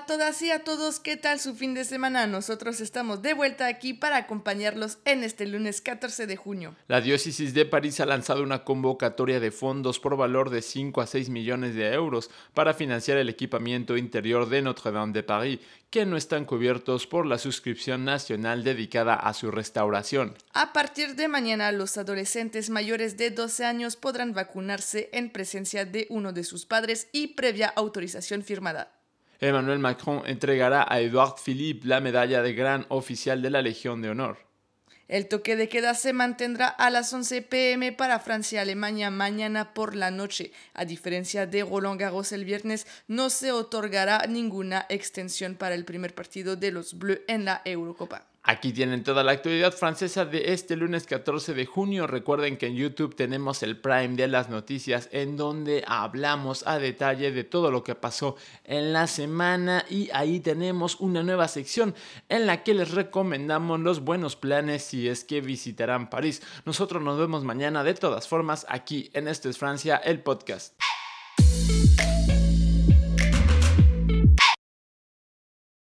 A todas y a todos, ¿qué tal su fin de semana? Nosotros estamos de vuelta aquí para acompañarlos en este lunes 14 de junio. La diócesis de París ha lanzado una convocatoria de fondos por valor de 5 a 6 millones de euros para financiar el equipamiento interior de Notre-Dame de París, que no están cubiertos por la suscripción nacional dedicada a su restauración. A partir de mañana, los adolescentes mayores de 12 años podrán vacunarse en presencia de uno de sus padres y previa autorización firmada. Emmanuel Macron entregará a Edouard Philippe la medalla de gran oficial de la Legión de Honor. El toque de queda se mantendrá a las 11 pm para Francia y Alemania mañana por la noche. A diferencia de Roland Garros el viernes, no se otorgará ninguna extensión para el primer partido de los Bleus en la Eurocopa. Aquí tienen toda la actualidad francesa de este lunes 14 de junio. Recuerden que en YouTube tenemos el Prime de las noticias en donde hablamos a detalle de todo lo que pasó en la semana y ahí tenemos una nueva sección en la que les recomendamos los buenos planes si es que visitarán París. Nosotros nos vemos mañana de todas formas aquí en Esto es Francia, el podcast.